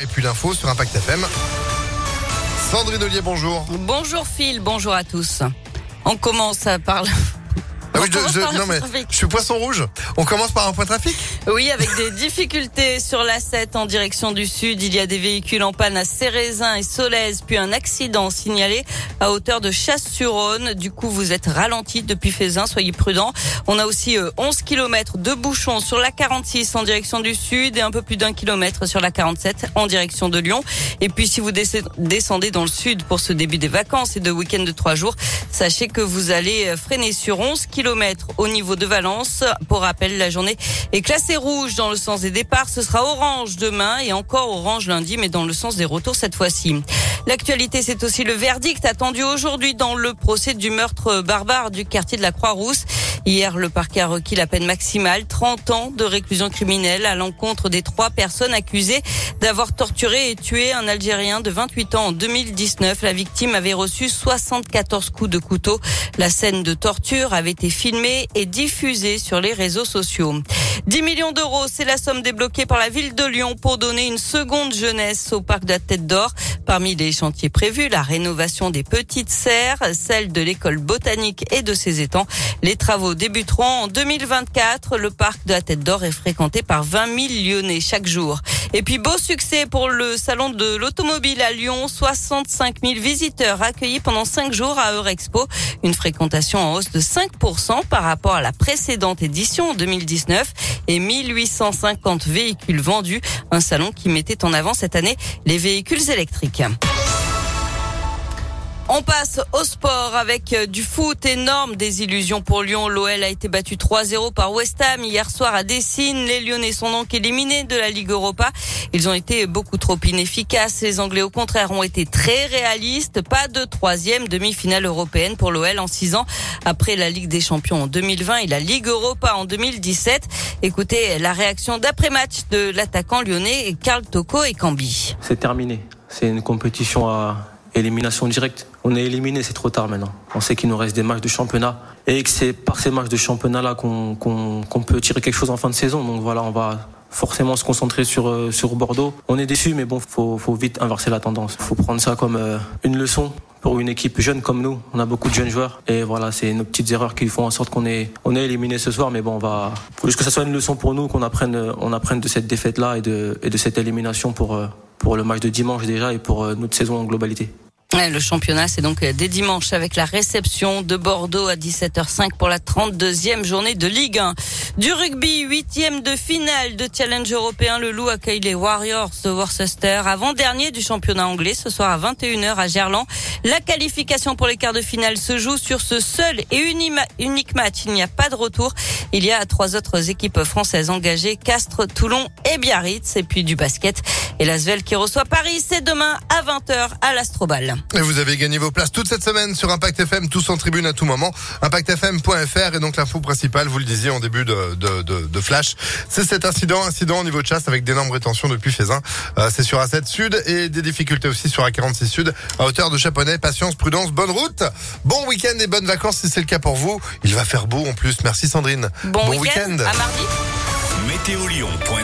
et puis l'info sur Impact FM. Sandrine Ollier, bonjour. Bonjour Phil, bonjour à tous. On commence par oui, je, non mais je suis poisson rouge. On commence par un point trafic? Oui, avec des difficultés sur la 7 en direction du sud. Il y a des véhicules en panne à Cérézin et Solèze, puis un accident signalé à hauteur de Chasse-sur-Rhône. Du coup, vous êtes ralenti depuis Fézin, soyez prudents. On a aussi 11 euh, km de bouchons sur la 46 en direction du sud et un peu plus d'un kilomètre sur la 47 en direction de Lyon. Et puis, si vous descendez dans le sud pour ce début des vacances et de week-end de trois jours, sachez que vous allez euh, freiner sur 11 km au niveau de Valence. Pour rappel, la journée est classée rouge dans le sens des départs. Ce sera orange demain et encore orange lundi, mais dans le sens des retours cette fois-ci. L'actualité, c'est aussi le verdict attendu aujourd'hui dans le procès du meurtre barbare du quartier de la Croix-Rousse. Hier, le parquet a requis la peine maximale, 30 ans de réclusion criminelle à l'encontre des trois personnes accusées d'avoir torturé et tué un Algérien de 28 ans en 2019. La victime avait reçu 74 coups de couteau. La scène de torture avait été filmée et diffusée sur les réseaux sociaux. 10 millions d'euros, c'est la somme débloquée par la ville de Lyon pour donner une seconde jeunesse au parc de la Tête d'Or. Parmi les chantiers prévus, la rénovation des petites serres, celle de l'école botanique et de ses étangs. Les travaux débuteront en 2024. Le parc de la Tête d'Or est fréquenté par 20 000 Lyonnais chaque jour. Et puis beau succès pour le salon de l'automobile à Lyon. 65 000 visiteurs accueillis pendant 5 jours à Eurexpo. Une fréquentation en hausse de 5% par rapport à la précédente édition en 2019 et 1850 véhicules vendus. Un salon qui mettait en avant cette année les véhicules électriques. On passe au sport avec euh, du foot énorme, des illusions pour Lyon. L'OL a été battu 3-0 par West Ham hier soir à Dessine. Les Lyonnais sont donc éliminés de la Ligue Europa. Ils ont été beaucoup trop inefficaces. Les Anglais au contraire ont été très réalistes. Pas de troisième demi-finale européenne pour l'OL en six ans après la Ligue des Champions en 2020 et la Ligue Europa en 2017. Écoutez la réaction d'après-match de l'attaquant lyonnais Karl Toko et Cambi. C'est terminé. C'est une compétition à élimination directe. On est éliminé, c'est trop tard maintenant. On sait qu'il nous reste des matchs de championnat et que c'est par ces matchs de championnat là qu'on peut tirer quelque chose en fin de saison. Donc voilà, on va forcément se concentrer sur euh, sur Bordeaux. On est déçu, mais bon, faut faut vite inverser la tendance. Faut prendre ça comme euh, une leçon pour une équipe jeune comme nous. On a beaucoup de jeunes joueurs et voilà, c'est nos petites erreurs qui font en sorte qu'on est on est éliminé ce soir. Mais bon, on va faut juste que ça soit une leçon pour nous, qu'on apprenne on apprenne de cette défaite là et de et de cette élimination pour euh, pour le match de dimanche déjà et pour notre saison en globalité. Le championnat, c'est donc dès dimanche avec la réception de Bordeaux à 17h05 pour la 32e journée de Ligue 1. Du rugby, huitième de finale de challenge européen, le Loup accueille les Warriors de Worcester, avant-dernier du championnat anglais, ce soir à 21h à Gerland. La qualification pour les quarts de finale se joue sur ce seul et unique match. Il n'y a pas de retour. Il y a trois autres équipes françaises engagées, Castres, Toulon et Biarritz. Et puis du basket. Et l'Asvel qui reçoit Paris, c'est demain à 20h à l'Astrobal. Et vous avez gagné vos places toute cette semaine sur Impact FM, tous en tribune à tout moment. ImpactFM.fr et donc l'info principale, vous le disiez en début de, de, de, de flash, c'est cet incident, incident au niveau de chasse avec d'énormes rétentions depuis Fézin. Euh, c'est sur A7 Sud et des difficultés aussi sur A46 Sud à hauteur de Chaponnet. Patience, prudence, bonne route. Bon week-end et bonnes vacances si c'est le cas pour vous. Il va faire beau en plus. Merci Sandrine. Bon, week-end. à mardi.